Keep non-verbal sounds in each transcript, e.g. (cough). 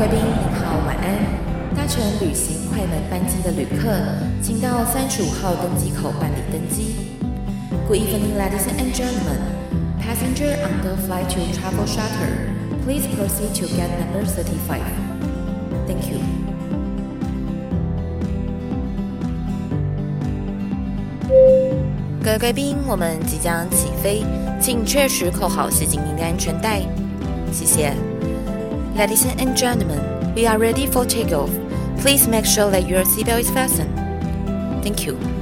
贵宾您好，晚安。搭乘旅行快门班机的旅客，请到三十五号登机口办理登机。Good evening, ladies and gentlemen. Passenger on the flight to Travel shutter please proceed to gate number thirty-five. Thank you. 各位贵宾，我们即将起飞，请确实扣好系紧您的安全带。谢谢。Ladies and gentlemen, we are ready for takeoff. Please make sure that your seatbelt is fastened. Thank you.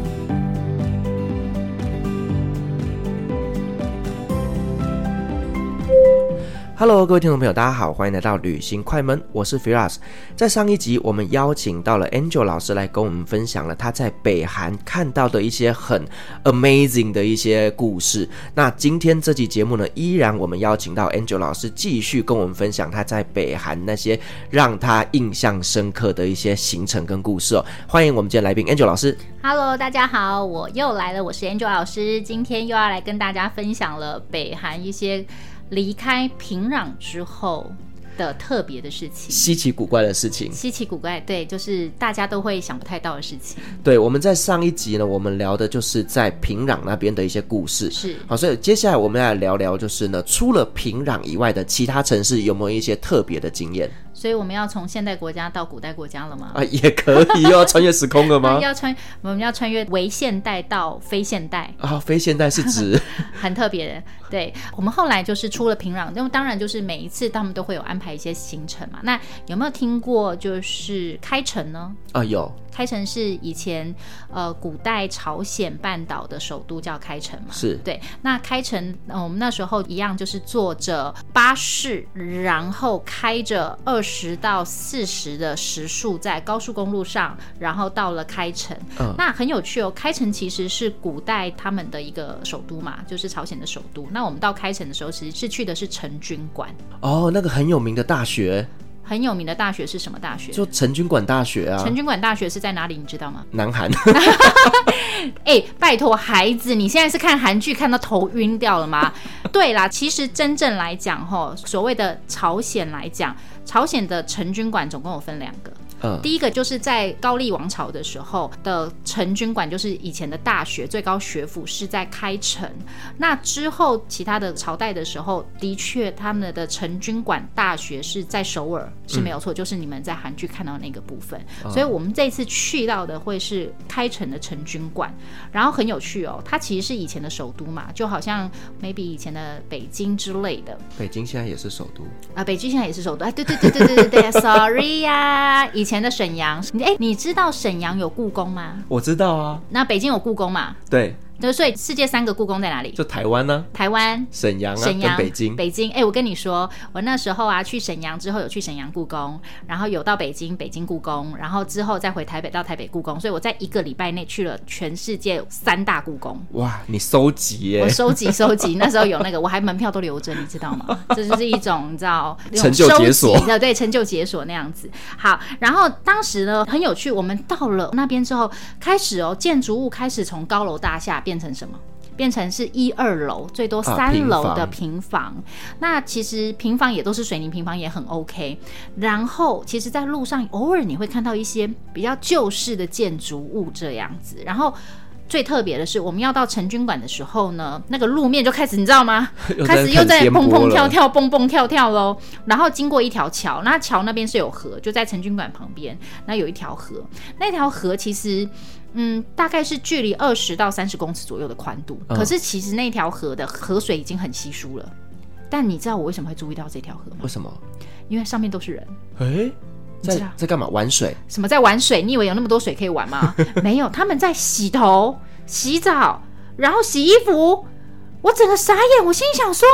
Hello，各位听众朋友，大家好，欢迎来到旅行快门，我是 Firas。在上一集，我们邀请到了 Angel 老师来跟我们分享了他在北韩看到的一些很 amazing 的一些故事。那今天这期节目呢，依然我们邀请到 Angel 老师继续跟我们分享他在北韩那些让他印象深刻的一些行程跟故事哦。欢迎我们今天来宾 Angel 老师。Hello，大家好，我又来了，我是 Angel 老师，今天又要来跟大家分享了北韩一些。离开平壤之后。的特别的事情，稀奇古怪的事情，稀奇古怪，对，就是大家都会想不太到的事情。对，我们在上一集呢，我们聊的就是在平壤那边的一些故事，是好，所以接下来我们来聊聊，就是呢，除了平壤以外的其他城市，有没有一些特别的经验？所以我们要从现代国家到古代国家了吗？啊，也可以，又要穿越时空了吗？(laughs) 要穿，我们要穿越为现代到非现代啊，非现代是指 (laughs) 很特别的。对，我们后来就是出了平壤，因为当然就是每一次他们都会有安排一些行程嘛。那有没有听过就是开城呢？啊，有。开城是以前呃古代朝鲜半岛的首都叫开城嘛？是对。那开城，呃，我们那时候一样就是坐着巴士，然后开着二十到四十的时速在高速公路上，然后到了开城。嗯。那很有趣哦，开城其实是古代他们的一个首都嘛，就是朝鲜的首都。那我们到开城的时候，其实是去的是成军馆。哦，那个很有名的大学。很有名的大学是什么大学？就陈军馆大学啊。陈军馆大学是在哪里？你知道吗？南韩。(laughs) 哎、欸，拜托孩子，你现在是看韩剧看到头晕掉了吗？(laughs) 对啦，其实真正来讲，吼，所谓的朝鲜来讲，朝鲜的陈军馆总共有分两个。嗯，第一个就是在高丽王朝的时候的成军馆，就是以前的大学最高学府是在开城。那之后其他的朝代的时候，的确他们的成军馆大学是在首尔是没有错，嗯，就是你们在韩剧看到那个部分。嗯。所以我们这次去到的会是开城的成军馆，然后很有趣哦，它其实是以前的首都嘛，就好像 maybe 以前的北京之类的。北京现在也是首都啊，北京现在也是首都。哎，对对对对对对对，sorry 呀，啊，以。以前的沈阳，你哎，你知道沈阳有故宫吗？我知道啊。那北京有故宫吗？对。对，所以世界三个故宫在哪里？就台湾呢、啊？台湾、沈阳啊、沈阳、北京。北京，哎，我跟你说，我那时候啊去沈阳之后有去沈阳故宫，然后有到北京，北京故宫，然后之后再回台北到台北故宫，所以我在一个礼拜内去了全世界三大故宫。哇，你收集耶！我收集收集，那时候有那个，我还门票都留着，你知道吗？这就是一种你知道成就解锁的，对，成就解锁那样子。好，然后当时呢很有趣，我们到了那边之后，开始哦，建筑物开始从高楼大厦变成什么？变成是一二楼，最多三楼的平房，啊、平房。那其实平房也都是水泥平房，也很 OK。然后，其实，在路上偶尔你会看到一些比较旧式的建筑物这样子。然后，最特别的是，我们要到陈军馆的时候呢，那个路面就开始，你知道吗？(laughs) 开始又在蹦蹦跳跳，蹦蹦跳跳喽。然后经过一条桥，那桥那边是有河，就在陈军馆旁边，那有一条河。那条河其实。嗯，大概是距离二十到三十公尺左右的宽度，嗯，可是其实那条河的河水已经很稀疏了。但你知道我为什么会注意到这条河吗？为什么？因为上面都是人。哎，欸，在在干嘛？玩水？什么在玩水？你以为有那么多水可以玩吗？(laughs) 没有，他们在洗头、洗澡，然后洗衣服。我整个傻眼，我心里想说：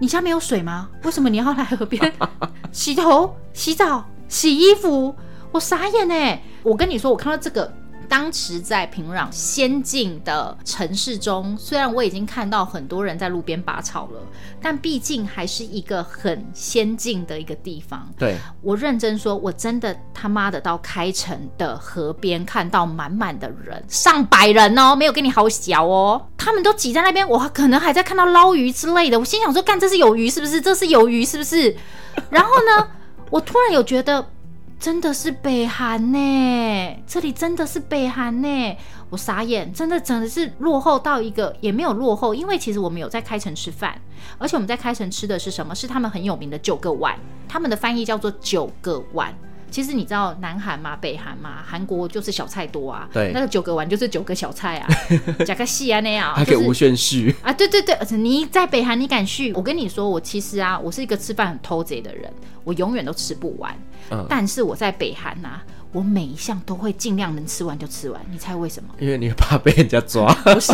你家没有水吗？为什么你要来河边 (laughs) 洗头、洗澡、洗衣服？我傻眼哎！我跟你说，我看到这个。当时在平壤先进的城市中，虽然我已经看到很多人在路边拔草了，但毕竟还是一个很先进的一个地方。对，我认真说，我真的他妈的到开城的河边看到满满的人，上百人哦，没有跟你好小哦，他们都挤在那边，我可能还在看到捞鱼之类的。我心想说，干，这是有鱼是不是？这是有鱼是不是？然后呢？我突然有觉得。真的是北韩呢，这里真的是北韩呢，我傻眼，真的真的是落后到一个也没有落后，因为其实我们有在开城吃饭，而且我们在开城吃的是什么？是他们很有名的九个碗，他们的翻译叫做九个碗。其实你知道南韩吗？北韩吗？韩国就是小菜多啊，对，那个九个碗就是九个小菜啊，(laughs) 加个戏啊那样，还可以无限续、就是、啊，对对对，而且你在北韩你敢续？我跟你说，我其实啊，我是一个吃饭很偷贼的人，我永远都吃不完，嗯，但是我在北韩呐、啊。我每一项都会尽量能吃完就吃完，你猜为什么？因为你怕被人家抓。(laughs) 不是，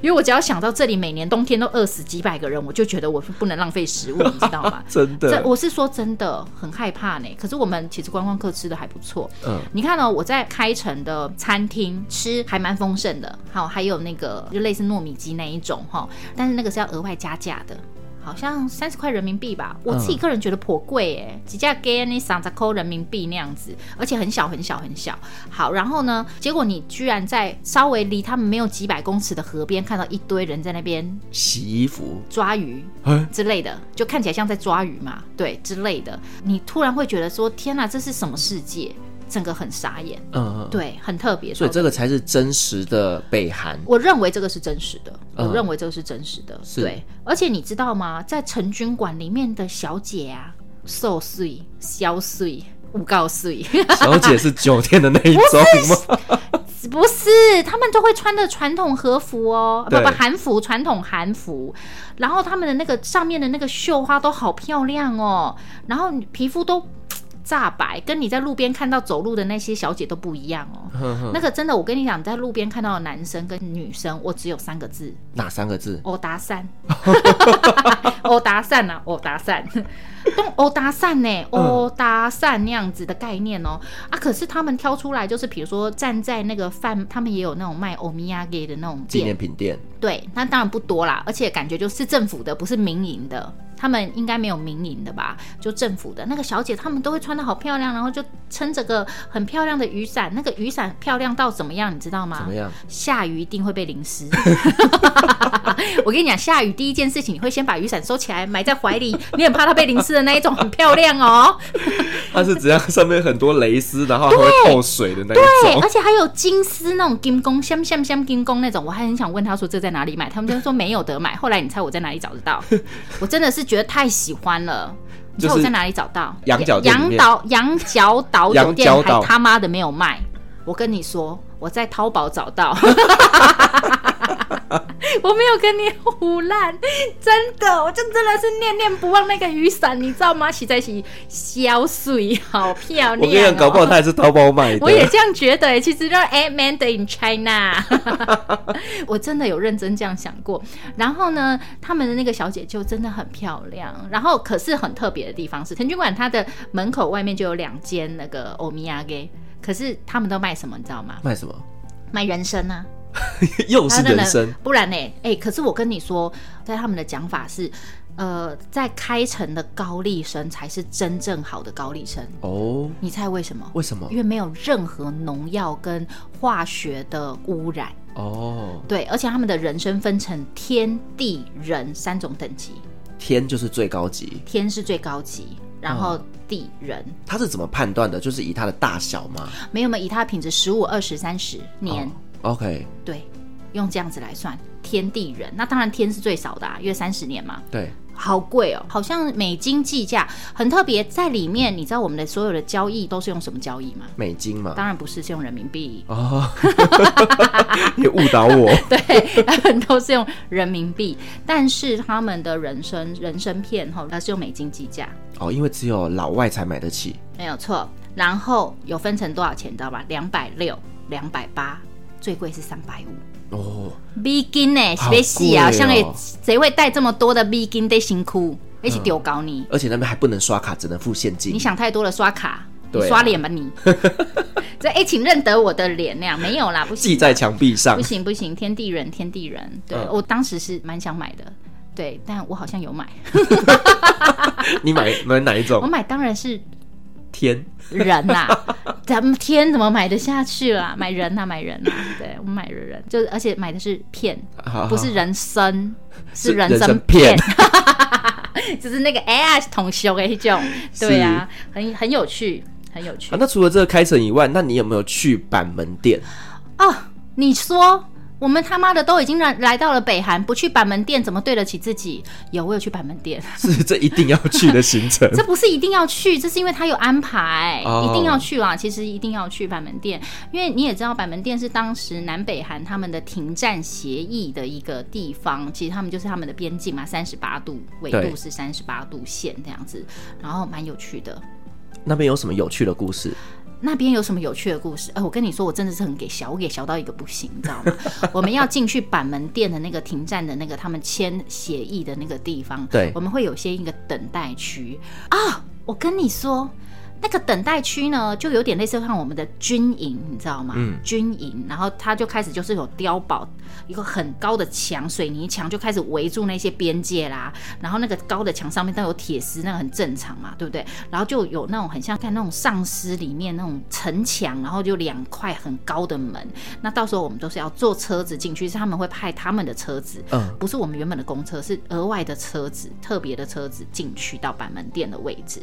因为我只要想到这里每年冬天都饿死几百个人，我就觉得我不能浪费食物，你知道吗？(laughs) 真的，这我是说真的很害怕呢。可是我们其实观光客吃的还不错。嗯，你看哦，我在开城的餐厅吃还蛮丰盛的，好，还有那个就类似糯米鸡那一种哈，但是那个是要额外加价的。好像三十块人民币吧，我自己个人觉得颇贵哎，几架给你三十块人民币那样子，而且很小很小很小。好，然后呢，结果你居然在稍微离他们没有几百公尺的河边看到一堆人在那边洗衣服、抓鱼之类的，就看起来像在抓鱼嘛，对之类的。你突然会觉得说，天哪，这是什么世界？整个很傻眼，嗯嗯，对，很特别，所以这个才是真实的北韩。我认为这个是真实的，我认为这个是真实的，对。而且你知道吗？在成军馆里面的小姐啊，so sweet，小 sweet，五告 sweet，(laughs) 小姐是酒店的那一种吗？不是，他们都会穿的传统和服哦，不不，韩服，传统韩服。然后他们的那个上面的那个绣花都好漂亮哦，然后皮肤都。炸白，跟你在路边看到走路的那些小姐都不一样哦。呵呵，那个真的，我跟你讲，在路边看到的男生跟女生，我只有三个字。哪三个字？欧达善。欧达善呐，欧达善。用欧搭讪呢，欧搭讪那样子的概念哦。啊，可是他们挑出来就是，比如说站在那个贩，他们也有那种卖欧米亚给的那种纪念品店。对，那当然不多啦，而且感觉就是政府的，不是民营的。他们应该没有民营的吧？就政府的那个小姐，她们都会穿的好漂亮，然后就撑着个很漂亮的雨伞。那个雨伞漂亮到怎么样？你知道吗？怎么样？下雨一定会被淋湿。(laughs) (laughs) 我跟你讲，下雨第一件事情，你会先把雨伞收起来，埋在怀里，你很怕它被淋湿的那一种，很漂亮哦。(laughs) 它是只要上面很多蕾丝，然后还会透水的那一种。对，而且还有金丝那种金工，像像像金工那种。我还很想问他说这在哪里买，他们就说没有得买。后来你猜我在哪里找得到？(laughs) 我真的是。觉得太喜欢了，你知道我在哪里找到？羊角羊岛羊角岛酒店还他妈的没有卖。我跟你说，我在淘宝找到。(laughs) (laughs) 我没有跟你胡烂，真的，我就真的是念念不忘那个雨伞，你知道吗？实在是小水，好漂亮，喔。我跟你讲，搞不好他也是淘宝买的。我也这样觉得，其实就是哎，Made in China。(laughs) 我真的有认真这样想过。然后呢，他们的那个小姐就真的很漂亮。然后，可是很特别的地方是，成军馆它的门口外面就有两间那个欧米亚给，可是他们都卖什么，你知道吗？卖什么？卖人参啊。(laughs) 又是人参，不然呢？哎、欸，可是我跟你说，在他们的讲法是，呃，在开城的高丽参才是真正好的高丽参哦。你猜为什么？为什么？因为没有任何农药跟化学的污染哦。对，而且他们的人参分成天地人三种等级，天就是最高级，天是最高级，然后地人，他是怎么判断的？就是以它的大小吗？没有没有，以它的品质，十五、二十、三十年。哦 OK，对，用这样子来算，天地人，那当然天是最少的啊，因为三十年嘛。对，好贵哦，好像美金计价，很特别。在里面，你知道我们的所有的交易都是用什么交易吗？美金嘛？当然不是，是用人民币。哦，(laughs) 你误导我。(laughs) 对，他们都是用人民币，但是他们的人生人生片哈，它是用美金计价。哦，因为只有老外才买得起。没有错，然后有分成多少钱，你知道吧？两百六，两百八。最贵是三百五哦，美金呢，别洗啊！像诶，谁会带这么多的美金？得辛苦，一起丢搞你。而且那边还不能刷卡，只能付现金。你想太多了，刷卡，对啊、刷脸吧你。(laughs) 这哎，请认得我的脸那样没有啦，不行。记在墙壁上，不行不行，天地人，天地人。对、嗯、我当时是蛮想买的，对，但我好像有买。(laughs) 你买买哪一种？(laughs) 我买当然是。天人呐、啊，(laughs) 咱们天怎么买得下去啦？买人呐、啊，买人呐、啊，对我们买的人，就是而且买的是片，不是人参，是人参片。(laughs) 就是那个 AI 同修的那种，对啊，很很有趣，很有趣。啊，那除了这个开城以外，那你有没有去板门店？哦，你说。我们他妈的都已经来来到了北韩，不去板门店怎么对得起自己？有，我有去板门店，(laughs) 是这一定要去的行程。(laughs) 这不是一定要去，这是因为他有安排，哦、一定要去啦。其实一定要去板门店，因为你也知道，板门店是当时南北韩他们的停战协议的一个地方。其实他们就是他们的边境嘛，三十八度纬度是三十八度线这样子，然后蛮有趣的。那边有什么有趣的故事？那边有什么有趣的故事？哎、呃，我跟你说，我真的是很给小，我给小到一个不行，你知道吗？(laughs) 我们要进去板门店的那个停站的那个他们签协议的那个地方，对，我们会有些一个等待区啊。我跟你说。那个等待区呢，就有点类似像我们的军营，你知道吗？嗯，军营，然后他就开始就是有碉堡，一个很高的墙，水泥墙就开始围住那些边界啦。然后那个高的墙上面都有铁丝，那个很正常嘛，对不对？然后就有那种很像看那种丧尸里面那种城墙，然后就两块很高的门。那到时候我们都是要坐车子进去，是他们会派他们的车子，嗯，不是我们原本的公车，是额外的车子，特别的车子进去到板门店的位置。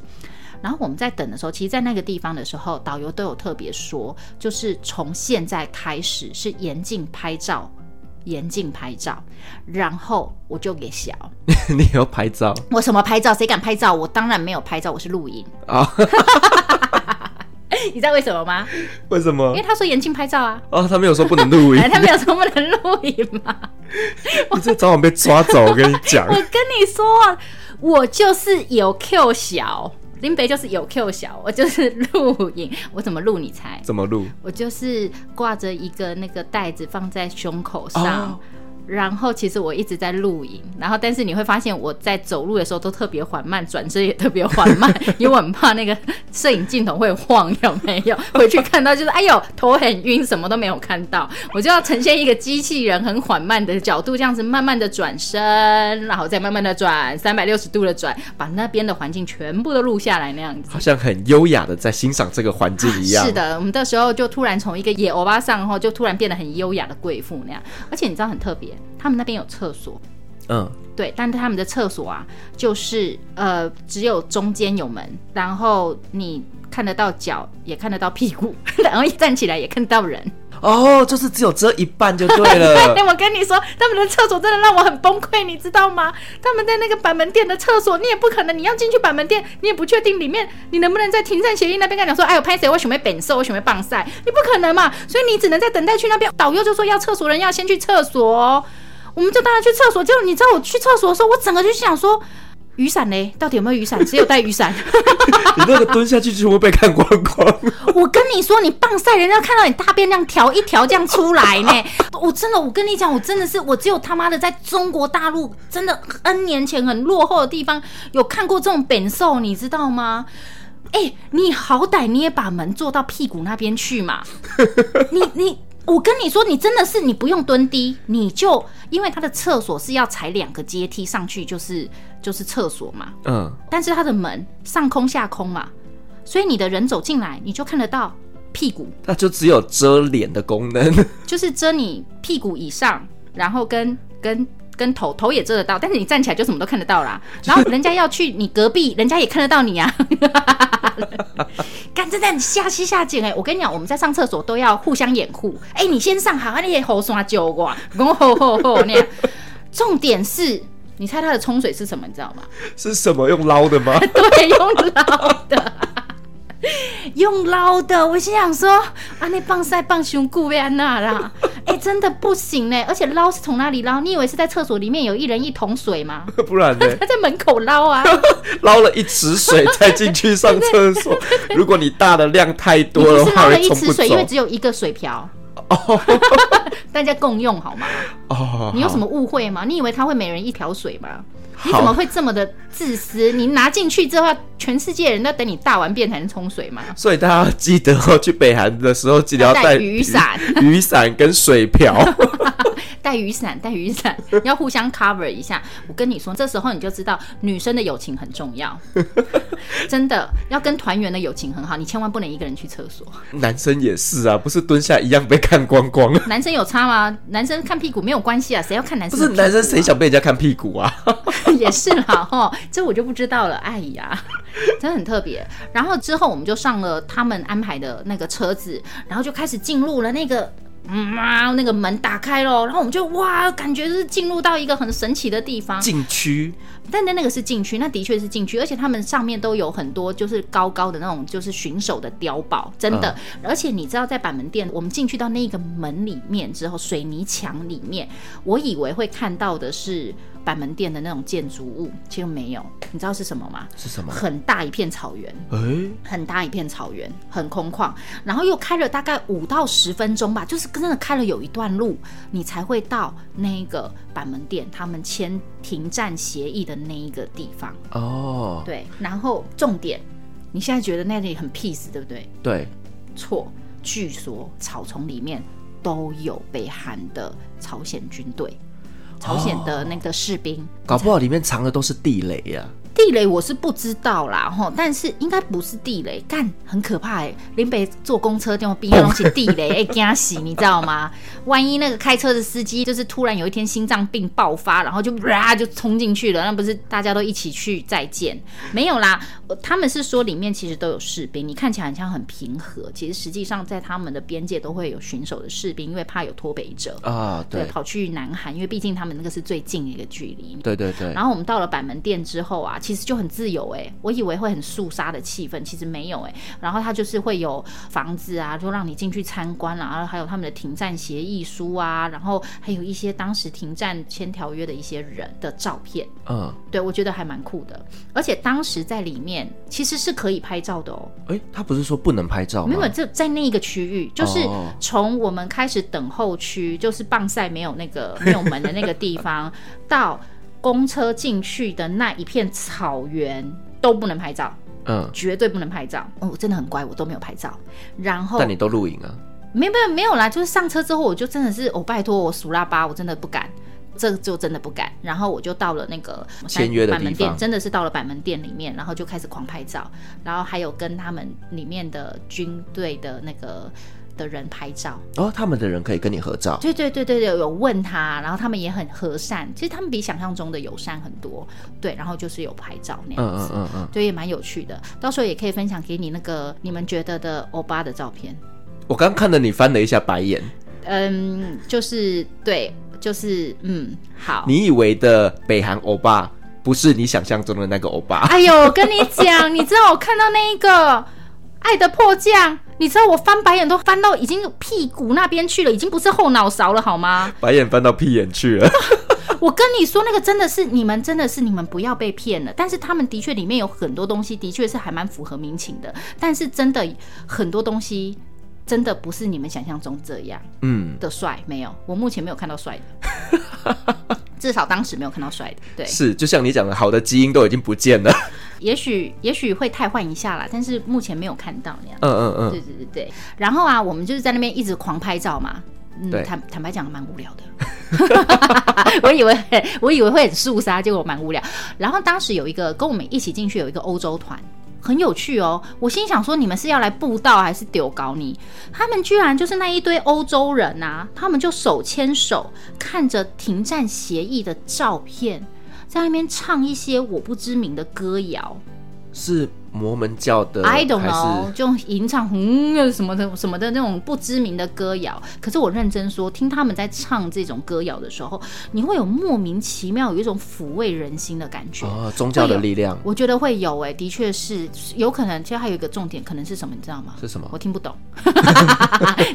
然后我们在等的时候，其实，在那个地方的时候，导游都有特别说，就是从现在开始是严禁拍照，严禁拍照。然后我就给小，(laughs) 你要拍照？我什么拍照？谁敢拍照？我当然没有拍照，我是录影啊。Oh. (laughs) 你知道为什么吗？为什么？因为他说严禁拍照啊。哦，他没有说不能录影，(laughs) 他没有说不能录影吗？你这早晚被抓走，我跟你讲。我跟你说，我就是有 Q 小。林北就是有 Q 小，我就是 (laughs) 录影，我怎么录你猜？怎么录？我就是挂着一个那个袋子放在胸口上。Oh. 然后其实我一直在录影，然后但是你会发现我在走路的时候都特别缓慢，转身也特别缓慢，(laughs) 因为我很怕那个摄影镜头会晃，有没有？(laughs) 回去看到就是哎呦头很晕，什么都没有看到，我就要呈现一个机器人很缓慢的角度，这样子慢慢的转身，然后再慢慢的转三百六十度的转，把那边的环境全部都录下来那样子，好像很优雅的在欣赏这个环境一样。是的，我们的时候就突然从一个野欧巴桑后，就突然变得很优雅的贵妇那样，而且你知道很特别。他们那边有厕所，嗯，对，但是他们的厕所啊，就是呃，只有中间有门，然后你看得到脚，也看得到屁股，(laughs) 然后一站起来也看得到人。哦，就是只有遮一半就对了。(laughs) 对，我跟你说，他们的厕所真的让我很崩溃，你知道吗？他们在那个板门店的厕所，你也不可能，你要进去板门店，你也不确定里面你能不能在停战协议那边跟他讲说，哎，我拍谁？我准备本色，我准备棒赛，你不可能嘛？所以你只能在等待区那边，导游就说要厕所人要先去厕所。我们就带他去厕所，结果你知道我去厕所的时候，我整个就想说，雨伞呢？到底有没有雨伞？只有带雨伞。(laughs) 你那个蹲下去就会被看光光。(laughs) 我跟你说，你棒晒，人家看到你大便这样条一条这样出来呢。(laughs) 我真的，我跟你讲，我真的是，我只有他妈的在中国大陆，真的 N 年前很落后的地方有看过这种本兽，你知道吗？哎、欸，你好歹你也把门坐到屁股那边去嘛。你你。我跟你说，你真的是你不用蹲低，你就因为他的厕所是要踩两个阶梯上去，就是就是厕所嘛。嗯。但是他的门上空下空嘛，所以你的人走进来，你就看得到屁股。那就只有遮脸的功能，(laughs) 就是遮你屁股以上，然后跟跟跟头头也遮得到，但是你站起来就什么都看得到啦。然后人家要去你隔壁，人家也看得到你啊。(laughs) 干真的你下西下井哎！我跟你讲，我们在上厕所都要互相掩护。哎、欸，你先上好，你也后刷救我，(laughs) 吼吼吼那样。重点是，你猜它的冲水是什么？你知道吗？(laughs) 是什么？用捞的吗？对，用捞的。(laughs) 用捞的，我心想说啊，那棒赛棒胸顾安娜啦，(laughs) 哎、欸，真的不行呢。而且捞是从哪里捞？你以为是在厕所里面有一人一桶水吗？(laughs) 不然呢？他在门口捞啊，捞了一池水再进去上厕所。如果你大的量太多的话，捞了一池水，因为只有一个水瓢，大家共用好吗？哦，你有什么误会吗？你以为他会每人一条水吗？你怎么会这么的自私？你拿进去之后，全世界人都等你大完便才能冲水嘛？所以大家记得哦，去北韩的时候记得要带雨伞、(laughs) 雨伞跟水瓢。(laughs) 带雨伞，带雨伞，要互相 cover 一下。我跟你说，这时候你就知道女生的友情很重要，(laughs) 真的要跟团员的友情很好。你千万不能一个人去厕所。男生也是啊，不是蹲下一样被看光光。男生有有差吗？男生看屁股没有关系啊，谁要看男生、啊？不是男生谁想被人家看屁股啊？(laughs) 也是啦，哈，这我就不知道了。哎呀，(laughs) 真的很特别。然后之后我们就上了他们安排的那个车子，然后就开始进入了那个。嗯啊，那个门打开了，然后我们就哇，感觉是进入到一个很神奇的地方。禁区，但那那个是禁区，那的确是禁区，而且他们上面都有很多就是高高的那种就是巡守的碉堡，真的。嗯、而且你知道，在板门店，我们进去到那个门里面之后，水泥墙里面，我以为会看到的是。板门店的那种建筑物其实没有，你知道是什么吗？是什么？很大一片草原，哎、欸，很大一片草原，很空旷，然后又开了大概五到十分钟吧，就是真的开了有一段路，你才会到那个板门店他们签停战协议的那一个地方。哦，对，然后重点，你现在觉得那里很 peace，对不对？对，错，据说草丛里面都有北韩的朝鲜军队。朝鲜的那个士兵，搞不好里面藏的都是地雷呀、啊。地雷我是不知道啦，吼，但是应该不是地雷，干很可怕哎。林北坐公车电话边要弄起地雷，哎，惊死，你知道吗？(laughs) 万一那个开车的司机就是突然有一天心脏病爆发，然后就哇就冲进去了，那不是大家都一起去再见？没有啦，他们是说里面其实都有士兵，你看起来很像很平和，其实实际上在他们的边界都会有巡守的士兵，因为怕有脱北者啊，对，对，跑去南韩，因为毕竟他们那个是最近的一个距离。对对对。然后我们到了板门店之后啊。其实就很自由哎、欸，我以为会很肃杀的气氛，其实没有哎、欸。然后他就是会有房子啊，就让你进去参观啦，然后还有他们的停战协议书啊，然后还有一些当时停战签条约的一些人的照片。嗯，对，我觉得还蛮酷的。而且当时在里面其实是可以拍照的哦、喔。哎、欸，他不是说不能拍照吗？没有，就在那一个区域，就是从我们开始等候区，就是棒赛没有那个没有门的那个地方 (laughs) 到。公车进去的那一片草原都不能拍照，嗯，绝对不能拍照。哦，我真的很乖，我都没有拍照。然后，但你都录影啊？没有没有没有啦，就是上车之后，我就真的是，哦，拜托我数拉巴，我真的不敢，这就真的不敢。然后我就到了那个签约的板门店，真的是到了板门店里面，然后就开始狂拍照，然后还有跟他们里面的军队的那个。的人拍照哦，他们的人可以跟你合照。对对对对对，有问他，然后他们也很和善，其实他们比想象中的友善很多。对，然后就是有拍照那样子，嗯嗯嗯嗯，对，也蛮有趣的。到时候也可以分享给你那个你们觉得的欧巴的照片。我刚看了你翻了一下白眼，嗯，就是对，就是嗯，好。你以为的北韩欧巴不是你想象中的那个欧巴？哎呦，我跟你讲，你知道我看到那一个。爱的迫降，你知道我翻白眼都翻到已经屁股那边去了，已经不是后脑勺了，好吗？白眼翻到屁眼去了。(laughs) 我跟你说，那个真的是你们，真的是你们不要被骗了。但是他们的确里面有很多东西，的确是还蛮符合民情的。但是真的很多东西，真的不是你们想象中这样。嗯，的帅没有，我目前没有看到帅的。至少当时没有看到帅的，对，是就像你讲的，好的基因都已经不见了。也许也许会汰换一下啦，但是目前没有看到那样。嗯嗯嗯，对对对对。然后啊，我们就是在那边一直狂拍照嘛。嗯，坦坦白讲，蛮无聊的。(laughs) 我以为我以为会很肃杀，结果蛮无聊。然后当时有一个跟我们一起进去有一个欧洲团。很有趣哦，我心想说，你们是要来布道还是丢搞你？他们居然就是那一堆欧洲人啊，他们就手牵手看着停战协议的照片，在那边唱一些我不知名的歌谣，是。摩门教的，I don't know，就吟唱嗯什么的什么的那种不知名的歌谣。可是我认真说，听他们在唱这种歌谣的时候，你会有莫名其妙有一种抚慰人心的感觉。哦，宗教的力量，我觉得会有哎、欸，的确是有可能。其实还有一个重点，可能是什么，你知道吗？是什么？我听不懂，(laughs)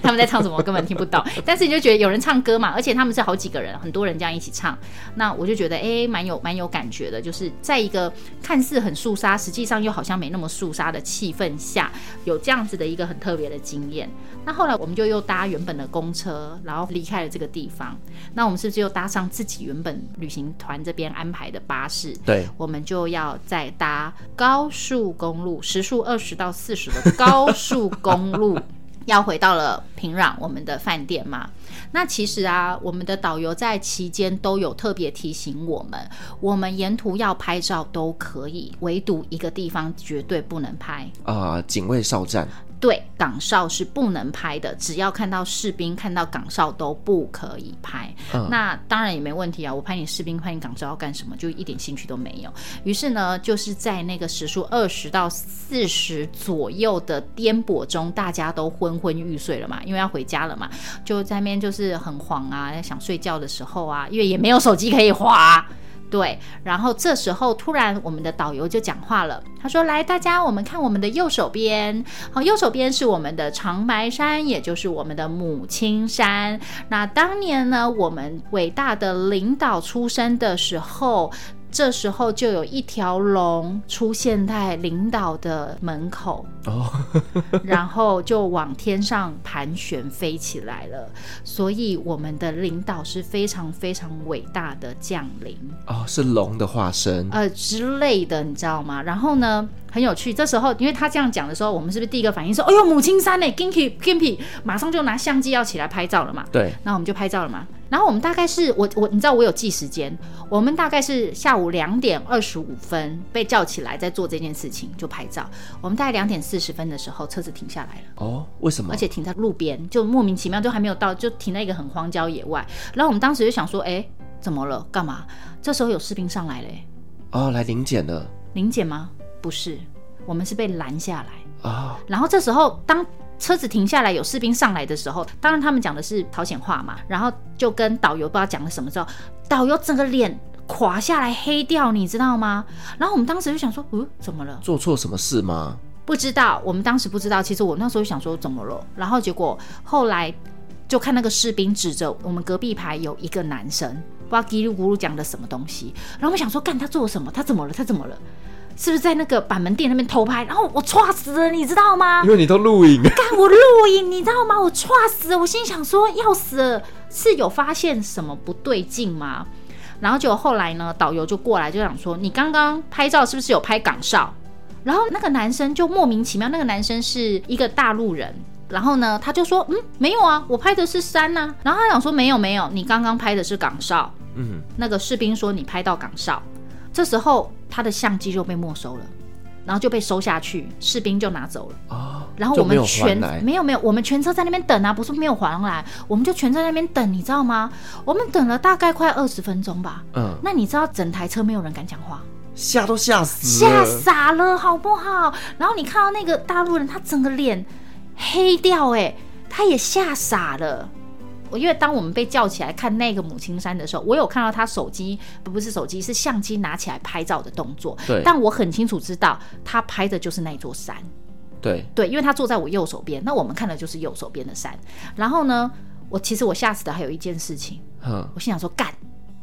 他们在唱什么，我根本听不懂。(laughs) 但是你就觉得有人唱歌嘛，而且他们是好几个人，很多人这样一起唱，那我就觉得哎，蛮、欸、有蛮有感觉的。就是在一个看似很肃杀，实际上又好像没那么肃杀的气氛下，有这样子的一个很特别的经验。那后来我们就又搭原本的公车，然后离开了这个地方。那我们是不是又搭上自己原本旅行团这边安排的巴士？对，我们就要再搭高速公路，时速二十到四十的高速公路，要回到了平壤我们的饭店嘛。那其实啊，我们的导游在期间都有特别提醒我们，我们沿途要拍照都可以，唯独一个地方绝对不能拍啊、呃，警卫哨站。对，岗哨是不能拍的，只要看到士兵、看到岗哨都不可以拍。嗯、那当然也没问题啊，我拍你士兵、拍你岗哨要干什么？就一点兴趣都没有。于是呢，就是在那个时速二十到四十左右的颠簸中，大家都昏昏欲睡了嘛，因为要回家了嘛，就在那边就是很晃啊，想睡觉的时候啊，因为也没有手机可以滑。对，然后这时候突然我们的导游就讲话了，他说：“来，大家，我们看我们的右手边，好，右手边是我们的长白山，也就是我们的母亲山。那当年呢，我们伟大的领导出生的时候。”这时候就有一条龙出现在领导的门口哦，(laughs) (laughs) 然后就往天上盘旋飞起来了。所以我们的领导是非常非常伟大的将领哦，是龙的化身呃之类的，你知道吗？然后呢，很有趣。这时候因为他这样讲的时候，我们是不是第一个反应说：“哎呦，母亲山呢？Gimpy Gimpy，马上就拿相机要起来拍照了嘛？”对，那我们就拍照了嘛。然后我们大概是我我你知道我有记时间，我们大概是下午两点二十五分被叫起来在做这件事情就拍照。我们大概两点四十分的时候车子停下来了。哦，为什么？而且停在路边，就莫名其妙就还没有到，就停在一个很荒郊野外。然后我们当时就想说，哎，怎么了？干嘛？这时候有士兵上来嘞。哦，来临检了。临检吗？不是，我们是被拦下来。啊、哦。然后这时候当。车子停下来，有士兵上来的时候，当然他们讲的是朝鲜话嘛，然后就跟导游不知道讲了什么之后，导游整个脸垮下来黑掉，你知道吗？然后我们当时就想说，嗯，怎么了？做错什么事吗？不知道，我们当时不知道。其实我那时候就想说怎么了，然后结果后来就看那个士兵指着我们隔壁排有一个男生，不知道叽里咕噜讲的什么东西，然后我们想说，干他做了什么？他怎么了？他怎么了？是不是在那个板门店那边偷拍？然后我剉死了，你知道吗？因为你都录影，干我录影，你知道吗？我剉死了，我心想说要死了，是有发现什么不对劲吗？然后就后来呢，导游就过来就想说，你刚刚拍照是不是有拍岗哨？然后那个男生就莫名其妙，那个男生是一个大陆人，然后呢他就说，嗯，没有啊，我拍的是山呐、啊。然后他想说，没有没有，你刚刚拍的是岗哨。嗯，那个士兵说你拍到岗哨。这时候他的相机就被没收了，然后就被收下去，士兵就拿走了。啊，然后我们全没有，没有我们全车在那边等啊，不是没有还来，我们就全在那边等，你知道吗？我们等了大概快二十分钟吧。嗯，那你知道整台车没有人敢讲话，吓都吓死，吓傻了，好不好？然后你看到那个大陆人，他整个脸黑掉，哎，他也吓傻了。因为当我们被叫起来看那个母亲山的时候，我有看到他手机，不不是手机，是相机拿起来拍照的动作。对。但我很清楚知道他拍的就是那座山。对。对，因为他坐在我右手边，那我们看的就是右手边的山。然后呢，我其实我吓死的还有一件事情。嗯。我心想说，干，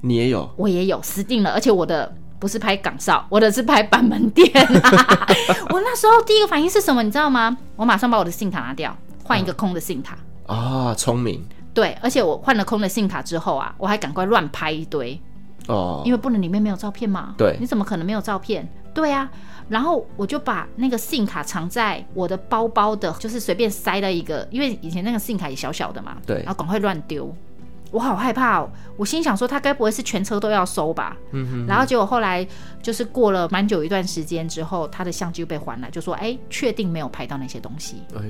你也有，我也有，死定了。而且我的不是拍岗哨，我的是拍板门店。(laughs) 我那时候第一个反应是什么？你知道吗？我马上把我的 SIM 卡拿掉，换一个空的 SIM 卡。啊、嗯哦，聪明。对，而且我换了空的 SIM 卡之后啊，我还赶快乱拍一堆哦，因为不能里面没有照片嘛。对，你怎么可能没有照片？对啊，然后我就把那个 SIM 卡藏在我的包包的，就是随便塞了一个，因为以前那个 SIM 卡也小小的嘛。对，然后赶快乱丢，我好害怕哦。我心想说，他该不会是全车都要收吧？嗯哼，哼。然后结果后来就是过了蛮久一段时间之后，他的相机就被还了，就说：“哎，确定没有拍到那些东西。”哎。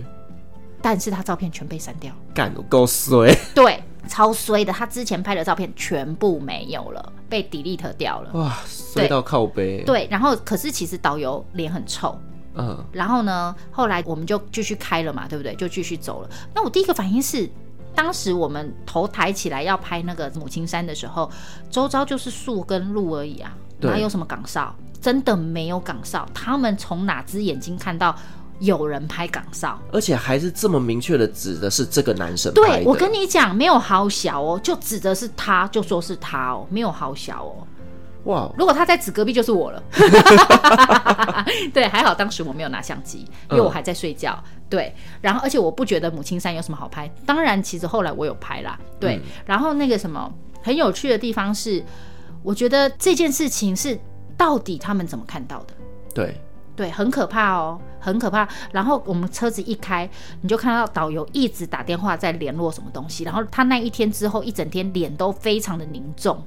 但是他照片全被删掉，干得够衰，(laughs) 对，超衰的。他之前拍的照片全部没有了，被 delete 掉了。哇，衰到靠背。对，然后可是其实导游脸很臭，嗯，然后呢，后来我们就继续开了嘛，对不对？就继续走了。那我第一个反应是，当时我们头抬起来要拍那个母亲山的时候，周遭就是树跟路而已啊，哪有什么岗哨？真的没有岗哨。他们从哪只眼睛看到？有人拍岗哨，而且还是这么明确的指的是这个男生。对，我跟你讲，没有好小哦，就指的是他，就说是他哦，没有好小哦。哇，如果他在指隔壁就是我了。(laughs) 对，还好当时我没有拿相机，因为我还在睡觉。嗯、对，然后而且我不觉得母亲山有什么好拍。当然，其实后来我有拍啦。对，嗯、然后那个什么很有趣的地方是，我觉得这件事情是到底他们怎么看到的？对。对，很可怕哦，很可怕。然后我们车子一开，你就看到导游一直打电话在联络什么东西。然后他那一天之后一整天脸都非常的凝重。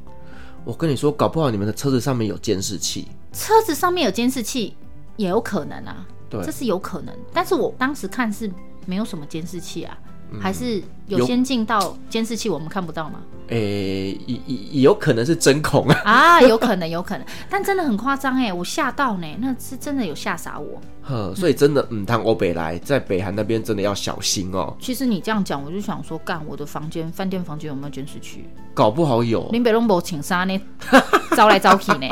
我跟你说，搞不好你们的车子上面有监视器。车子上面有监视器也有可能啊。对，这是有可能。但是我当时看是没有什么监视器啊。还是有先进到监视器，我们看不到吗？诶、欸，也也有可能是针孔啊！啊，有可能，有可能，(laughs) 但真的很夸张哎，我吓到呢，那是真的有吓傻我。呵，所以真的，嗯，当欧北来在北韩那边真的要小心哦。其实你这样讲，我就想说，干我的房间，饭店房间有没有监视器？搞不好有。林北龙博请杀呢，(laughs) 招来招去呢，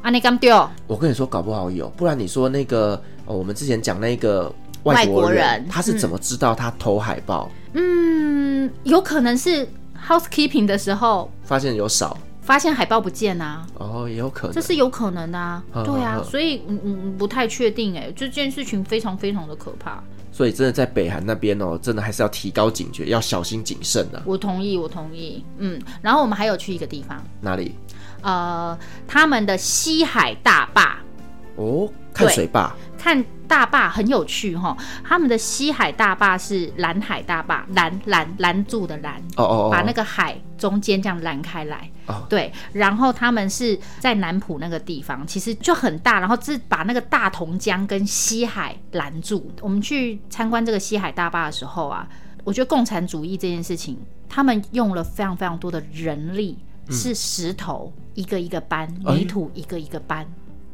啊，你敢丢？我跟你说，搞不好有，不然你说那个，哦，我们之前讲那个。外国，人他是怎么知道他偷海报？嗯，有可能是 housekeeping 的时候发现有少，发现海报不见啊。哦，也有可能，这是有可能的啊。呵呵呵对啊，所以嗯嗯不太确定哎，这件事情非常非常的可怕。所以真的在北韩那边哦，真的还是要提高警觉，要小心谨慎的。我同意，我同意。嗯，然后我们还有去一个地方，哪里？呃，他们的西海大坝。哦，看水坝。看大坝很有趣哈，他们的西海大坝是蓝海大坝，拦拦拦住的拦，哦哦，把那个海中间这样拦开来，哦，对，然后他们是在南浦那个地方，其实就很大，然后是把那个大同江跟西海拦住。我们去参观这个西海大坝的时候啊，我觉得共产主义这件事情，他们用了非常非常多的人力，嗯、是石头一个一个搬，泥土一个一个搬，哎、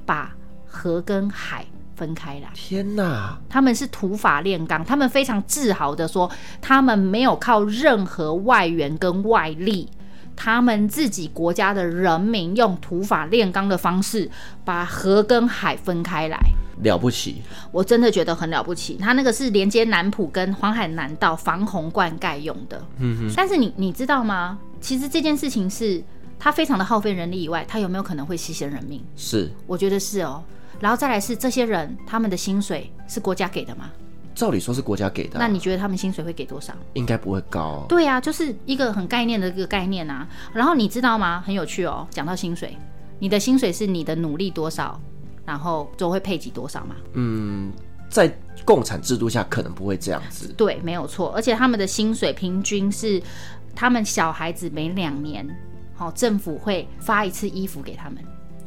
把河跟海。分开来，天哪！他们是土法炼钢，他们非常自豪的说，他们没有靠任何外援跟外力，他们自己国家的人民用土法炼钢的方式把河跟海分开来，了不起！我真的觉得很了不起。他那个是连接南浦跟黄海南道防洪灌溉用的，嗯哼。但是你你知道吗？其实这件事情是它非常的耗费人力以外，它有没有可能会牺牲人命？是，我觉得是哦。然后再来是这些人，他们的薪水是国家给的吗？照理说是国家给的啊。那你觉得他们薪水会给多少？应该不会高。对啊，就是一个很概念的一个概念啊。然后你知道吗？很有趣哦。讲到薪水，你的薪水是你的努力多少，然后就会配给多少吗？嗯，在共产制度下可能不会这样子。对，没有错。而且他们的薪水平均是，他们小孩子每两年，好，政府会发一次衣服给他们。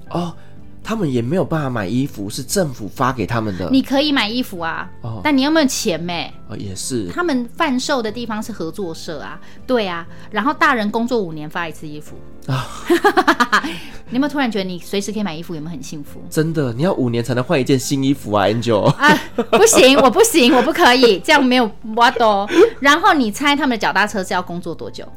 哦。他们也没有办法买衣服，是政府发给他们的。你可以买衣服啊，哦、但你有没有钱没？哦，也是。他们贩售的地方是合作社啊，对啊。然后大人工作五年发一次衣服啊。(laughs) 你有没有突然觉得你随时可以买衣服，有没有很幸福？真的，你要五年才能换一件新衣服啊，Angel。啊，不行，我不行，我不可以，这样没有我懂。然后你猜他们的脚踏车是要工作多久？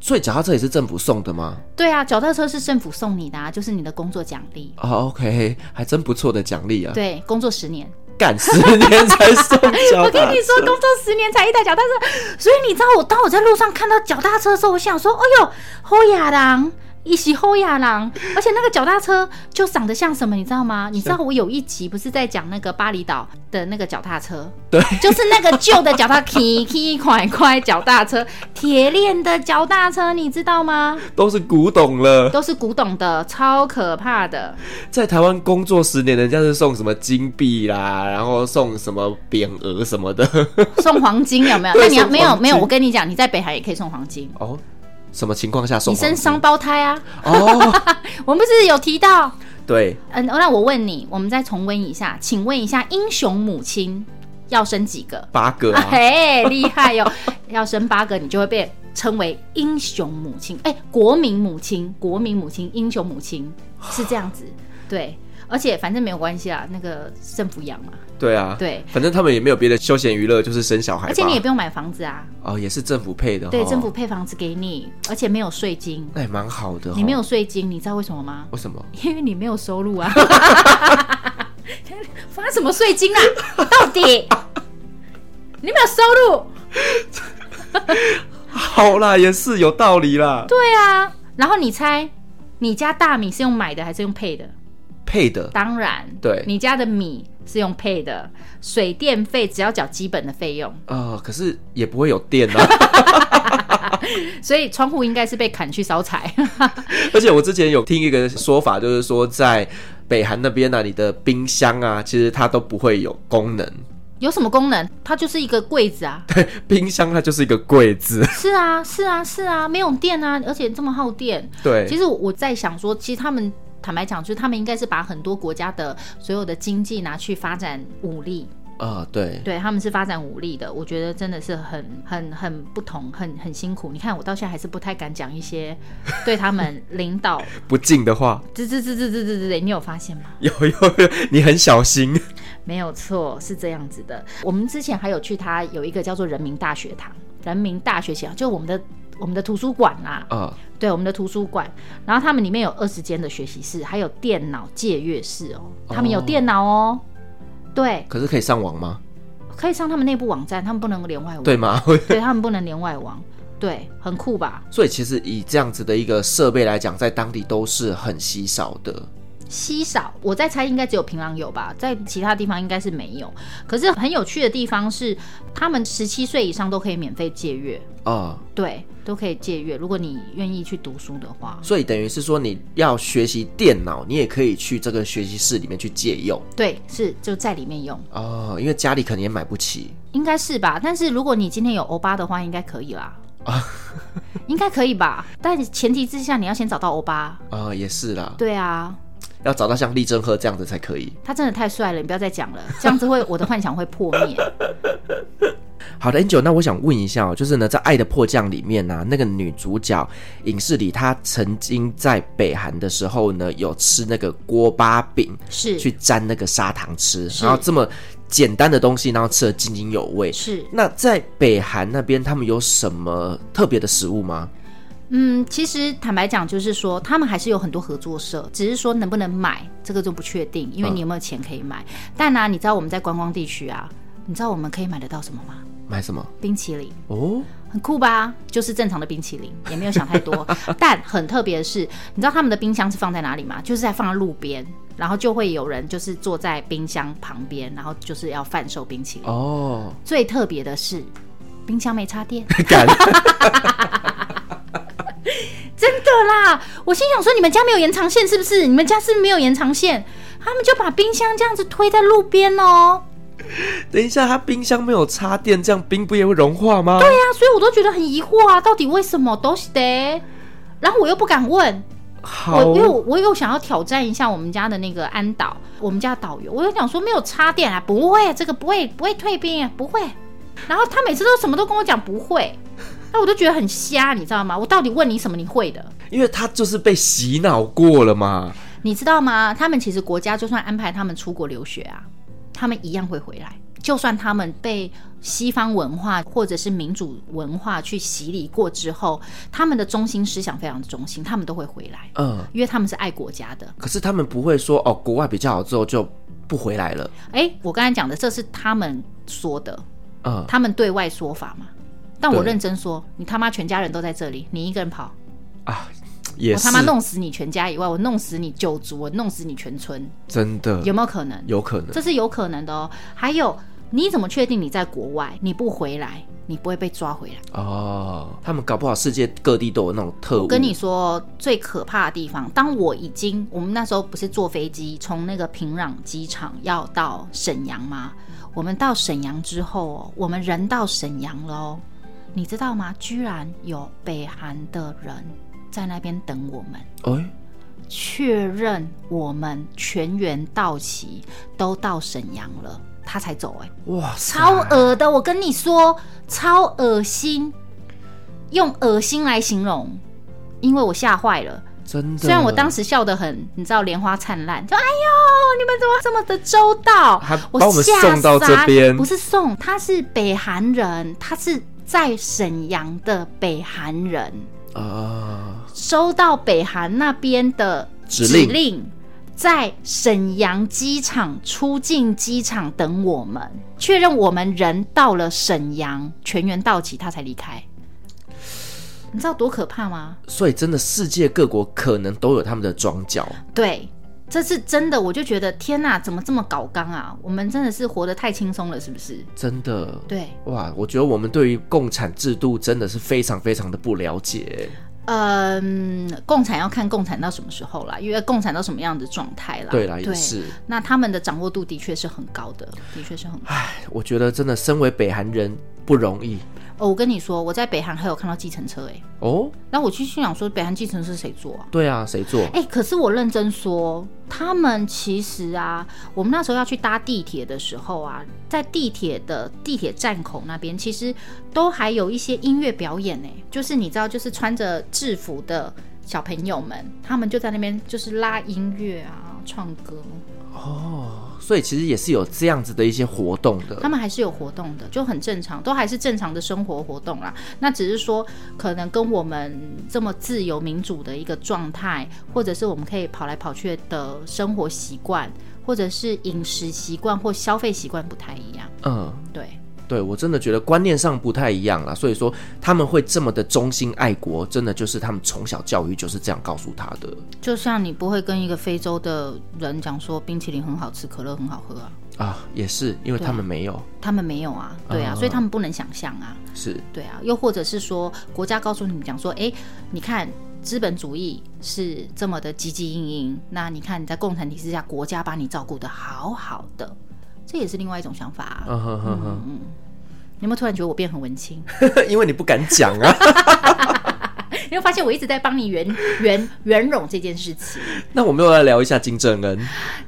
所以脚踏车也是政府送的吗？对啊，脚踏车是政府送你的啊，就是你的工作奖励。哦、oh,，OK，还真不错的奖励啊。对，工作十年，干十年才送脚踏车。我跟你说，工作十年才一台脚踏车。所以你知道我，当我在路上看到脚踏车的时候，我想说，哎呦，好亚当。一起后亚郎，而且那个脚踏车就长得像什么，你知道吗？你知道我有一集不是在讲那个巴厘岛的那个脚踏车，对，就是那个旧的脚踏车，K 快快脚踏车，铁链的脚踏车，你知道吗？都是古董了，都是古董的，超可怕的。在台湾工作十年，人家是送什么金币啦，然后送什么匾额什么的，送黄金有没有？那你要没有没有？我跟你讲，你在北海也可以送黄金哦。什么情况下送？你生双胞胎啊？哦，(laughs) 我们不是有提到？对，嗯，那我问你，我们再重温一下，请问一下，英雄母亲要生几个？八个啊！(laughs) 嘿，厉害哟！(laughs) 要生八个，你就会被称为英雄母亲。哎，国民母亲，国民母亲，英雄母亲是这样子，对。而且反正没有关系啊，那个政府养嘛。对啊，对，反正他们也没有别的休闲娱乐，就是生小孩。而且你也不用买房子啊。哦，也是政府配的。对，政府配房子给你，而且没有税金。那也蛮好的。你没有税金，你知道为什么吗？为什么？因为你没有收入啊。(laughs) 发什么税金啊？到底你没有收入？(laughs) 好啦，也是有道理啦。对啊，然后你猜，你家大米是用买的还是用配的？配的，当然，对，你家的米是用配的，水电费只要缴基本的费用。呃，可是也不会有电啊，(laughs) 所以窗户应该是被砍去烧柴。(laughs) 而且我之前有听一个说法，就是说在北韩那边呢、啊，你的冰箱啊，其实它都不会有功能。有什么功能？它就是一个柜子啊。(laughs) 对，冰箱它就是一个柜子。是啊，是啊，是啊，没有电啊，而且这么耗电。对，其实我在想说，其实他们。坦白讲，就是他们应该是把很多国家的所有的经济拿去发展武力。啊、呃，对，对，他们是发展武力的，我觉得真的是很 (laughs) 很很不同，很很辛苦。你看，我到现在还是不太敢讲一些对他们领导 (laughs) 不敬的话。对对对对对对对，你有发现吗？有有有，你很小心。没有错，是这样子的。我们之前还有去他有一个叫做人民大学堂，人民大学堂，就我们的我们的图书馆啦。啊、呃，对，我们的图书馆。然后他们里面有二十间的学习室，还有电脑借阅室哦。他们有电脑哦。对，可是可以上网吗？可以上他们内部网站，他们不能连外网，对吗？(laughs) 对，他们不能连外网，对，很酷吧？所以其实以这样子的一个设备来讲，在当地都是很稀少的。稀少，我在猜应该只有平壤有吧，在其他地方应该是没有。可是很有趣的地方是，他们十七岁以上都可以免费借阅啊，对，都可以借阅。如果你愿意去读书的话，所以等于是说你要学习电脑，你也可以去这个学习室里面去借用。对，是就在里面用哦，因为家里可能也买不起，应该是吧？但是如果你今天有欧巴的话，应该可以啦。啊，(laughs) 应该可以吧？但前提之下，你要先找到欧巴啊，也是啦。对啊。要找到像立正赫这样子才可以。他真的太帅了，你不要再讲了，这样子会我的幻想会破灭。好的，Angel，那我想问一下哦，就是呢，在《爱的迫降》里面呢、啊，那个女主角影视里，她曾经在北韩的时候呢，有吃那个锅巴饼，是去沾那个砂糖吃，然后这么简单的东西，然后吃的津津有味。是。那在北韩那边，他们有什么特别的食物吗？嗯，其实坦白讲，就是说他们还是有很多合作社，只是说能不能买这个就不确定，因为你有没有钱可以买。嗯、但呢、啊，你知道我们在观光地区啊，你知道我们可以买得到什么吗？买什么？冰淇淋哦，很酷吧？就是正常的冰淇淋，也没有想太多。(laughs) 但很特别的是，你知道他们的冰箱是放在哪里吗？就是在放在路边，然后就会有人就是坐在冰箱旁边，然后就是要贩售冰淇淋哦。最特别的是，冰箱没插电。(laughs) (laughs) 真的啦！我心想说，你们家没有延长线是不是？你们家是不是没有延长线？他们就把冰箱这样子推在路边哦。(laughs) 等一下，他冰箱没有插电，这样冰不也会融化吗？对呀、啊，所以我都觉得很疑惑啊，到底为什么都是的？然后我又不敢问，好我因为我又想要挑战一下我们家的那个安导，我们家导游，我又想说没有插电啊，不会，这个不会不会退冰啊，不会。然后他每次都什么都跟我讲不会。那我都觉得很瞎，你知道吗？我到底问你什么你会的？因为他就是被洗脑过了嘛。你知道吗？他们其实国家就算安排他们出国留学啊，他们一样会回来。就算他们被西方文化或者是民主文化去洗礼过之后，他们的中心思想非常的中心，他们都会回来。嗯，因为他们是爱国家的。可是他们不会说哦，国外比较好之后就不回来了。哎，我刚才讲的这是他们说的，嗯，他们对外说法嘛。但我认真说，你他妈全家人都在这里，你一个人跑啊？也。我他妈弄死你全家以外，我弄死你九族，我弄死你全村，真的有没有可能？有可能，这是有可能的哦。还有，你怎么确定你在国外，你不回来，你不会被抓回来？哦，他们搞不好世界各地都有那种特务。我跟你说，最可怕的地方，当我已经，我们那时候不是坐飞机从那个平壤机场要到沈阳吗？我们到沈阳之后，我们人到沈阳喽。你知道吗？居然有北韩的人在那边等我们，哎，确认我们全员到齐，都到沈阳了，他才走。哎，哇，超恶的！我跟你说，超恶心，用恶心来形容，因为我吓坏了。真的，虽然我当时笑得很，你知道莲花灿烂，就哎呦，你们怎么这么的周到？还把我们送到这边，不是送，他是北韩人，他是。在沈阳的北韩人啊，收到北韩那边的指令，指令在沈阳机场出境机场等我们，确认我们人到了沈阳，全员到齐，他才离开。你知道多可怕吗？所以真的，世界各国可能都有他们的庄脚。对。这是真的，我就觉得天哪，怎么这么搞刚啊？我们真的是活得太轻松了，是不是？真的，对，哇，我觉得我们对于共产制度真的是非常非常的不了解。嗯，共产要看共产到什么时候啦，因为共产到什么样的状态啦。对啦，也是。那他们的掌握度的确是很高的，的确是很高。唉，我觉得真的，身为北韩人。不容易。哦，我跟你说，我在北韩还有看到计程车哎。哦，那我去心想说，北韩计程车谁坐啊？对啊，谁坐？哎，可是我认真说，他们其实啊，我们那时候要去搭地铁的时候啊，在地铁的地铁站口那边，其实都还有一些音乐表演呢。就是你知道，就是穿着制服的小朋友们，他们就在那边就是拉音乐啊，唱歌。哦。所以其实也是有这样子的一些活动的，他们还是有活动的，就很正常，都还是正常的生活活动啦。那只是说，可能跟我们这么自由民主的一个状态，或者是我们可以跑来跑去的生活习惯，或者是饮食习惯或消费习惯不太一样。嗯，对。对，我真的觉得观念上不太一样了，所以说他们会这么的忠心爱国，真的就是他们从小教育就是这样告诉他的。就像你不会跟一个非洲的人讲说冰淇淋很好吃，可乐很好喝啊。啊，也是，因为他们没有，他们没有啊，对啊，嗯、所以他们不能想象啊。是，对啊，又或者是说国家告诉你们讲说，哎，你看资本主义是这么的汲汲营营，那你看你在共产体制下，国家把你照顾的好好的。这也是另外一种想法啊。嗯哼哼哼。嗯，你有没有突然觉得我变很文青？(laughs) 因为你不敢讲啊。(laughs) 你会发现我一直在帮你圆圆圆融这件事情。那我们又来聊一下金正恩。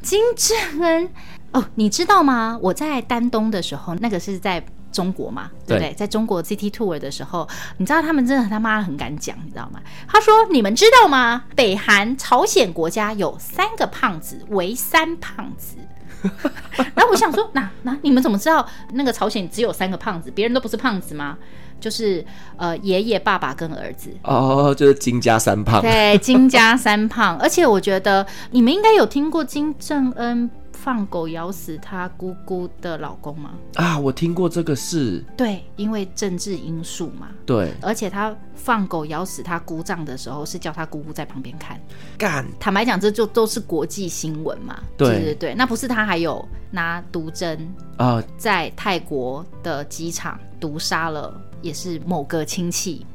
金正恩哦，你知道吗？我在丹东的时候，那个是在中国嘛，对不对？对，在中国 City Tour 的时候，你知道他们真的他妈很敢讲，你知道吗？他说：“你们知道吗？北韩朝鲜国家有三个胖子，为三胖子。” (laughs) 然后我想说，那那你们怎么知道那个朝鲜只有三个胖子，别人都不是胖子吗？就是呃，爷爷、爸爸跟儿子。哦，就是金家三胖。对，金家三胖。而且我觉得你们应该有听过金正恩。放狗咬死他姑姑的老公吗？啊，我听过这个事。对，因为政治因素嘛。对，而且他放狗咬死他姑丈的时候，是叫他姑姑在旁边看。干，坦白讲，这就都是国际新闻嘛。对对对对，那不是他还有拿毒针啊，在泰国的机场毒杀了，也是某个亲戚。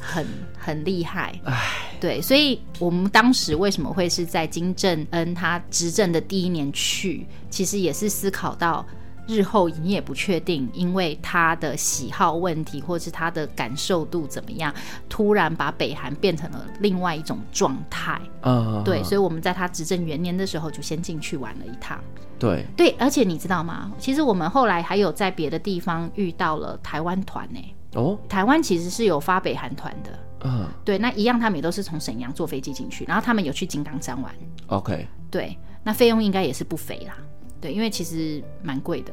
很很厉害，唉，对，所以我们当时为什么会是在金正恩他执政的第一年去，其实也是思考到日后你也不确定，因为他的喜好问题或是他的感受度怎么样，突然把北韩变成了另外一种状态，嗯，对，所以我们在他执政元年的时候就先进去玩了一趟，对。对，而且你知道吗？其实我们后来还有在别的地方遇到了台湾团呢。哦，台湾其实是有发北韩团的，嗯，对，那一样他们也都是从沈阳坐飞机进去，然后他们有去金刚山玩，OK，对，那费用应该也是不菲啦，对，因为其实蛮贵的。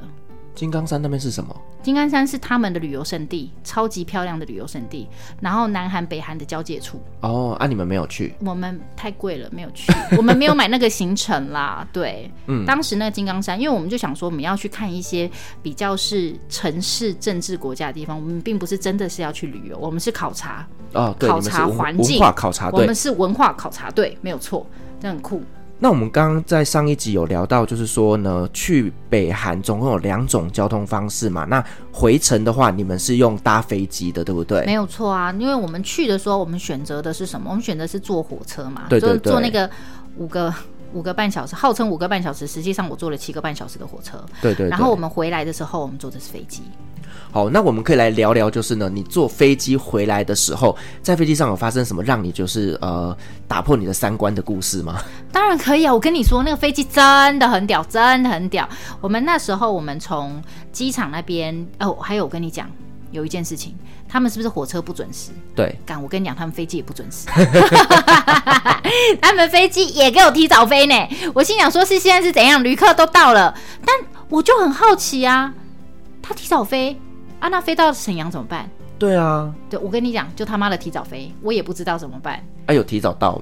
金刚山那边是什么？金刚山是他们的旅游胜地，超级漂亮的旅游胜地。然后南韩北韩的交界处。哦，啊，你们没有去？我们太贵了，没有去。(laughs) 我们没有买那个行程啦。对，嗯，当时那个金刚山，因为我们就想说我们要去看一些比较是城市政治国家的地方，我们并不是真的是要去旅游，我们是考察哦，对，考察环境，文化考察，我们是文化考察队，没有错，这很酷。那我们刚刚在上一集有聊到，就是说呢，去北韩总共有两种交通方式嘛。那回程的话，你们是用搭飞机的，对不对？没有错啊，因为我们去的时候，我们选择的是什么？我们选择是坐火车嘛，对对对，坐那个五个五个半小时，号称五个半小时，实际上我坐了七个半小时的火车。对对，对。然后我们回来的时候，我们坐的是飞机。好，那我们可以来聊聊，就是呢，你坐飞机回来的时候，在飞机上有发生什么让你就是呃打破你的三观的故事吗？(laughs) 当然可以啊！我跟你说，那个飞机真的很屌，真的很屌。我们那时候，我们从机场那边哦，还有我跟你讲，有一件事情，他们是不是火车不准时？对，干，我跟你讲，他们飞机也不准时，他们飞机也给我提早飞呢。我心想说，是现在是怎样？旅客都到了，但我就很好奇啊，他提早飞。啊，那飞到沈阳怎么办？对啊，对，我跟你讲，就他妈的提早飞，我也不知道怎么办。哎、啊，有提早到？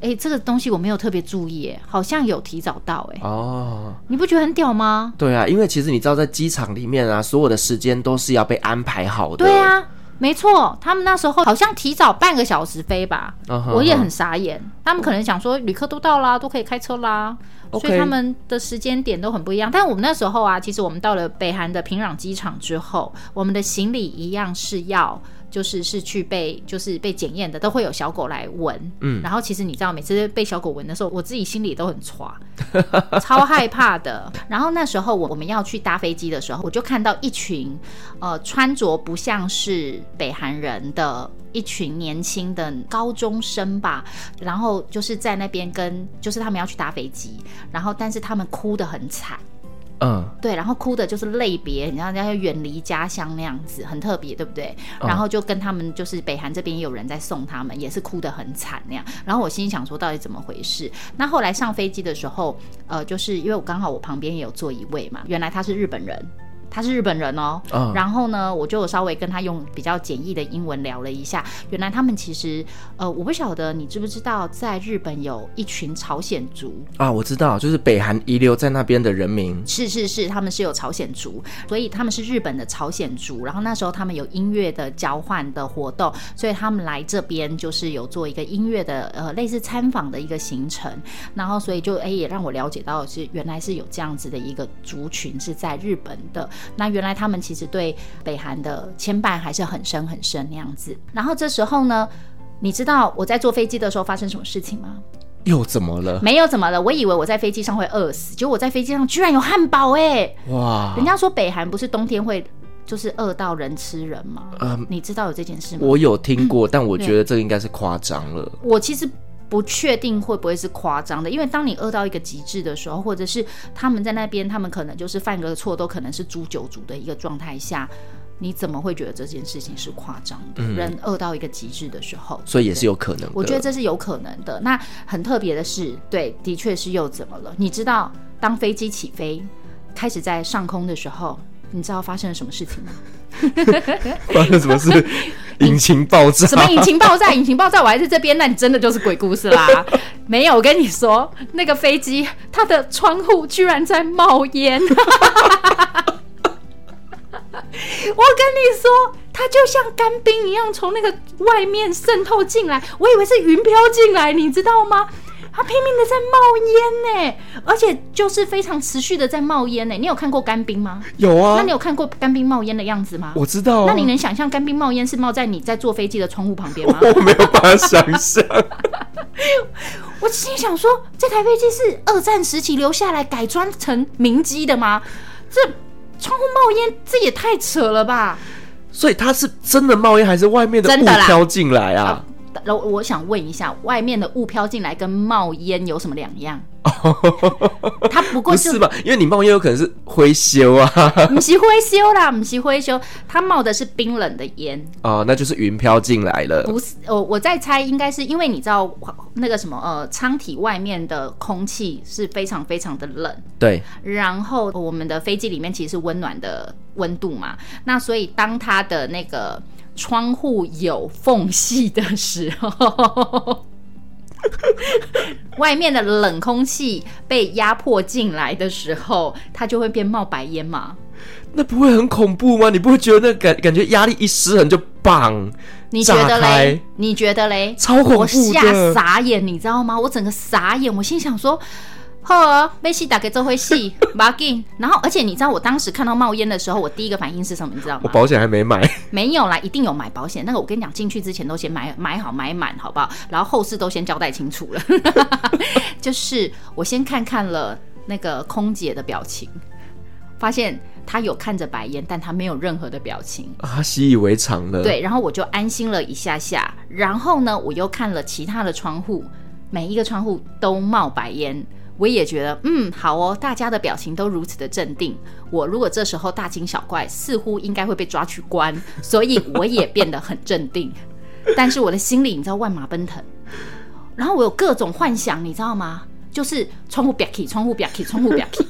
哎、欸，这个东西我没有特别注意，哎，好像有提早到，哎。哦，你不觉得很屌吗？对啊，因为其实你知道，在机场里面啊，所有的时间都是要被安排好的。对啊，没错，他们那时候好像提早半个小时飞吧，哦、我也很傻眼。哦、他们可能想说，旅客都到啦，都可以开车啦。所以他们的时间点都很不一样，但我们那时候啊，其实我们到了北韩的平壤机场之后，我们的行李一样是要就是是去被就是被检验的，都会有小狗来闻。嗯，然后其实你知道，每次被小狗闻的时候，我自己心里都很抓，(laughs) 超害怕的。然后那时候我我们要去搭飞机的时候，我就看到一群呃穿着不像是北韩人的一群年轻的高中生吧，然后就是在那边跟就是他们要去搭飞机，然后但是他们哭得很惨。嗯，对，然后哭的就是泪别，你知道，人家要远离家乡那样子，很特别，对不对？嗯、然后就跟他们，就是北韩这边也有人在送他们，也是哭得很惨那样。然后我心里想说，到底怎么回事？那后来上飞机的时候，呃，就是因为我刚好我旁边也有坐一位嘛，原来他是日本人。他是日本人哦，嗯、然后呢，我就稍微跟他用比较简易的英文聊了一下。原来他们其实，呃，我不晓得你知不知道，在日本有一群朝鲜族啊，我知道，就是北韩遗留在那边的人民。是是是，他们是有朝鲜族，所以他们是日本的朝鲜族。然后那时候他们有音乐的交换的活动，所以他们来这边就是有做一个音乐的呃类似参访的一个行程。然后所以就哎也让我了解到是原来是有这样子的一个族群是在日本的。那原来他们其实对北韩的牵绊还是很深很深那样子。然后这时候呢，你知道我在坐飞机的时候发生什么事情吗？又怎么了？没有怎么了，我以为我在飞机上会饿死，结果我在飞机上居然有汉堡哎！哇！人家说北韩不是冬天会就是饿到人吃人吗？嗯，你知道有这件事吗？我有听过，嗯，但我觉得这个应该是夸张了。我其实。不确定会不会是夸张的，因为当你饿到一个极致的时候，或者是他们在那边，他们可能就是犯个错，都可能是诛九族的一个状态下，你怎么会觉得这件事情是夸张的？嗯、人饿到一个极致的时候，所以也是有可能的。我觉得这是有可能的。那很特别的是，对，的确是又怎么了？你知道，当飞机起飞开始在上空的时候，你知道发生了什么事情吗？(laughs) 发生什么事？(laughs) 引擎爆炸？什么引擎爆炸？(laughs) 引擎爆炸？我还在这边，那你真的就是鬼故事啦！(laughs) 没有，我跟你说，那个飞机它的窗户居然在冒烟。我跟你说，它就像干冰一样从那个外面渗透进来，我以为是云飘进来，你知道吗？它拼命的在冒烟呢，而且就是非常持续的在冒烟呢。你有看过干冰吗？有啊。那你有看过干冰冒烟的样子吗？我知道啊。那你能想象干冰冒烟是冒在你在坐飞机的窗户旁边吗？(laughs) 我没有办法想象。(laughs) 我心想说，这台飞机是二战时期留下来改装成民机的吗？这窗户冒烟，这也太扯了吧！所以它是真的冒烟，还是外面的雾飘进来啊？然后我想问一下，外面的雾飘进来跟冒烟有什么两样？(laughs) 它不过是吧？因为你冒烟有可能是灰修啊，不是灰修啦，不是灰修，它冒的是冰冷的烟哦，那就是云飘进来了。不是，我我在猜，应该是因为你知道那个什么呃，舱体外面的空气是非常非常的冷，对。然后我们的飞机里面其实是温暖的温度嘛，那所以当它的那个。窗户有缝隙的时候，外面的冷空气被压迫进来的时候，它就会变冒白烟嘛？那不会很恐怖吗？你不会觉得那感感觉压力一失衡就棒？你觉得嘞？你觉得嘞？超恐怖吓傻眼，你知道吗？我整个傻眼，我心想说。好，被戏打给这回戏，马 (laughs) 紧。然后，而且你知道，我当时看到冒烟的时候，我第一个反应是什么？你知道吗？我保险还没买。没有啦，一定有买保险。那个我跟你讲，进去之前都先买买好买满，好不好？然后后事都先交代清楚了。(laughs) 就是我先看看了那个空姐的表情，发现她有看着白烟，但她没有任何的表情啊，习以为常了。对，然后我就安心了一下下。然后呢，我又看了其他的窗户，每一个窗户都冒白烟。我也觉得，嗯，好哦，大家的表情都如此的镇定。我如果这时候大惊小怪，似乎应该会被抓去关，所以我也变得很镇定。但是我的心里，你知道万马奔腾，然后我有各种幻想，你知道吗？就是窗户 bik，窗户 bik，窗户 bik。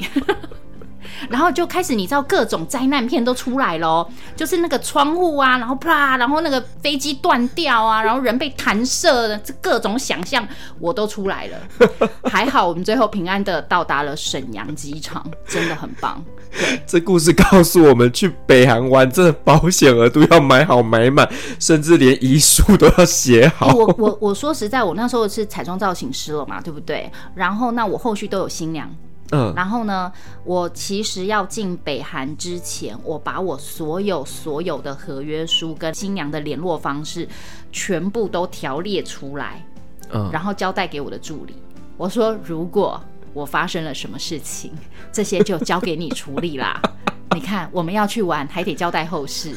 然后就开始，你知道各种灾难片都出来了，就是那个窗户啊，然后啪，然后那个飞机断掉啊，然后人被弹射的，这各种想象我都出来了。(laughs) 还好我们最后平安的到达了沈阳机场，真的很棒。对，这故事告诉我们，去北韩玩，真的保险额都要买好买满，甚至连遗书都要写好。我我我说实在，我那时候是彩妆造型师了嘛，对不对？然后那我后续都有新娘。嗯，然后呢，我其实要进北韩之前，我把我所有所有的合约书跟新娘的联络方式全部都条列出来，嗯，然后交代给我的助理。我说，如果我发生了什么事情，这些就交给你处理啦。(laughs) 你看，我们要去玩，还得交代后事。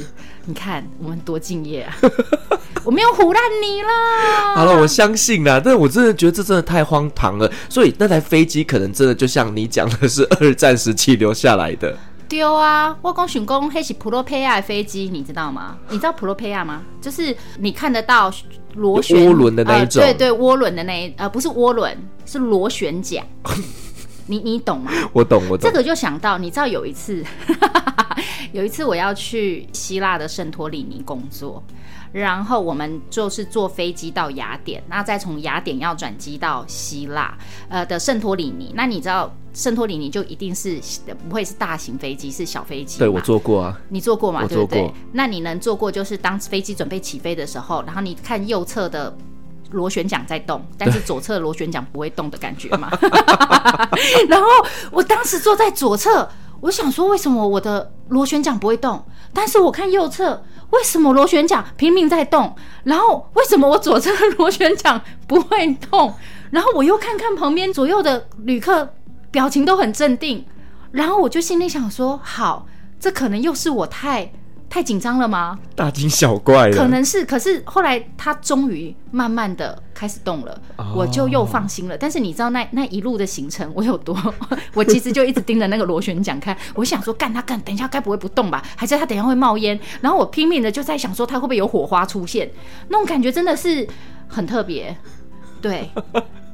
你看，我们多敬业啊！(laughs) 我没有唬烂你啦。好了，我相信啦，但我真的觉得这真的太荒唐了。所以那台飞机可能真的就像你讲的，是二战时期留下来的。丢啊！我公选工黑起普罗佩亚的飞机，你知道吗？你知道普罗佩亚吗？就是你看得到螺旋涡轮的那一种，呃、对对，涡轮的那一呃，不是涡轮，是螺旋桨。你你懂吗？(laughs) 我懂，我懂。这个就想到，你知道有一次，有一次我要去希腊的圣托里尼工作，然后我们就是坐飞机到雅典，那再从雅典要转机到希腊，呃的圣托里尼。那你知道圣托里尼就一定是不会是大型飞机，是小飞机？对，我坐过啊，你坐过吗？我坐过。对不对？那你能坐过，就是当飞机准备起飞的时候，然后你看右侧的。螺旋桨在动，(laughs) 但是左侧螺旋桨不会动的感觉嘛。(laughs) 然后我当时坐在左侧，我想说为什么我的螺旋桨不会动？但是我看右侧，为什么螺旋桨拼命在动？然后为什么我左侧的螺旋桨不会动？然后我又看看旁边左右的旅客，表情都很镇定。然后我就心里想说：好，这可能又是我太。太紧张了吗？大惊小怪了，可能是。可是后来他终于慢慢的开始动了，哦，我就又放心了。但是你知道那那一路的行程我有多？(laughs) 我其实就一直盯着那个螺旋桨看。我想说，干他干，等一下该不会不动吧？还是他等一下会冒烟？然后我拼命的就在想说，他会不会有火花出现？那种感觉真的是很特别。对，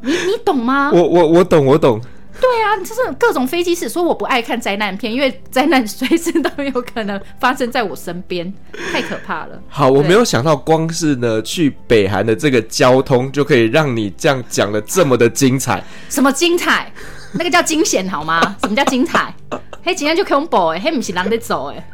你你懂吗？(laughs) 我我我懂，我懂。对啊，就是各种飞机师说我不爱看灾难片，因为灾难随时都有可能发生在我身边，太可怕了。好，我没有想到，光是呢去北韩的这个交通就可以让你这样讲的这么的精彩。什么精彩？那个叫惊险好吗？什么叫精彩？嘿，今天就恐怖哎，嘿，不是狼得走哎。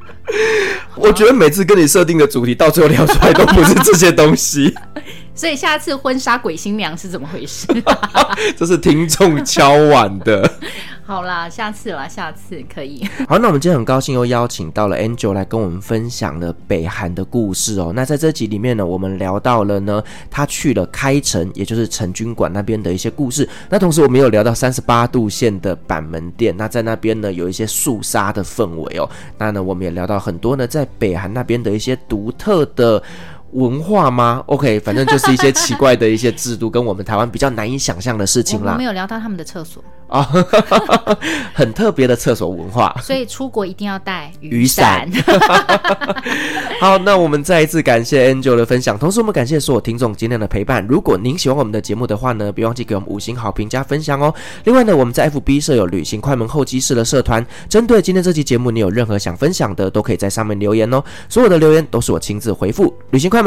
我觉得每次跟你设定的主题，到最后聊出来都不是这些东西。(laughs) 所以下次婚纱鬼新娘是怎么回事？(laughs) 这是听众敲碗的。(laughs) 好啦，下次啦，下次可以。好，那我们今天很高兴又邀请到了 Angel 来跟我们分享了北韩的故事哦。那在这集里面呢，我们聊到了呢，他去了开城，也就是成军馆那边的一些故事。那同时我们有聊到三十八度线的板门店，那在那边呢有一些肃杀的氛围哦。那呢，我们也聊到很多呢，在北韩那边的一些独特的。文化吗？OK，反正就是一些奇怪的一些制度，跟我们台湾比较难以想象的事情啦。我没有聊到他们的厕所啊，(laughs) 很特别的厕所文化。所以出国一定要带雨伞。雨 (laughs) 好，那我们再一次感谢 Angel 的分享，同时我们感谢所有听众今天的陪伴。如果您喜欢我们的节目的话呢，别忘记给我们五星好评加分享哦。另外呢，我们在 FB 设有旅行快门候机室的社团，针对今天这期节目，你有任何想分享的，都可以在上面留言哦。所有的留言都是我亲自回复。旅行快门，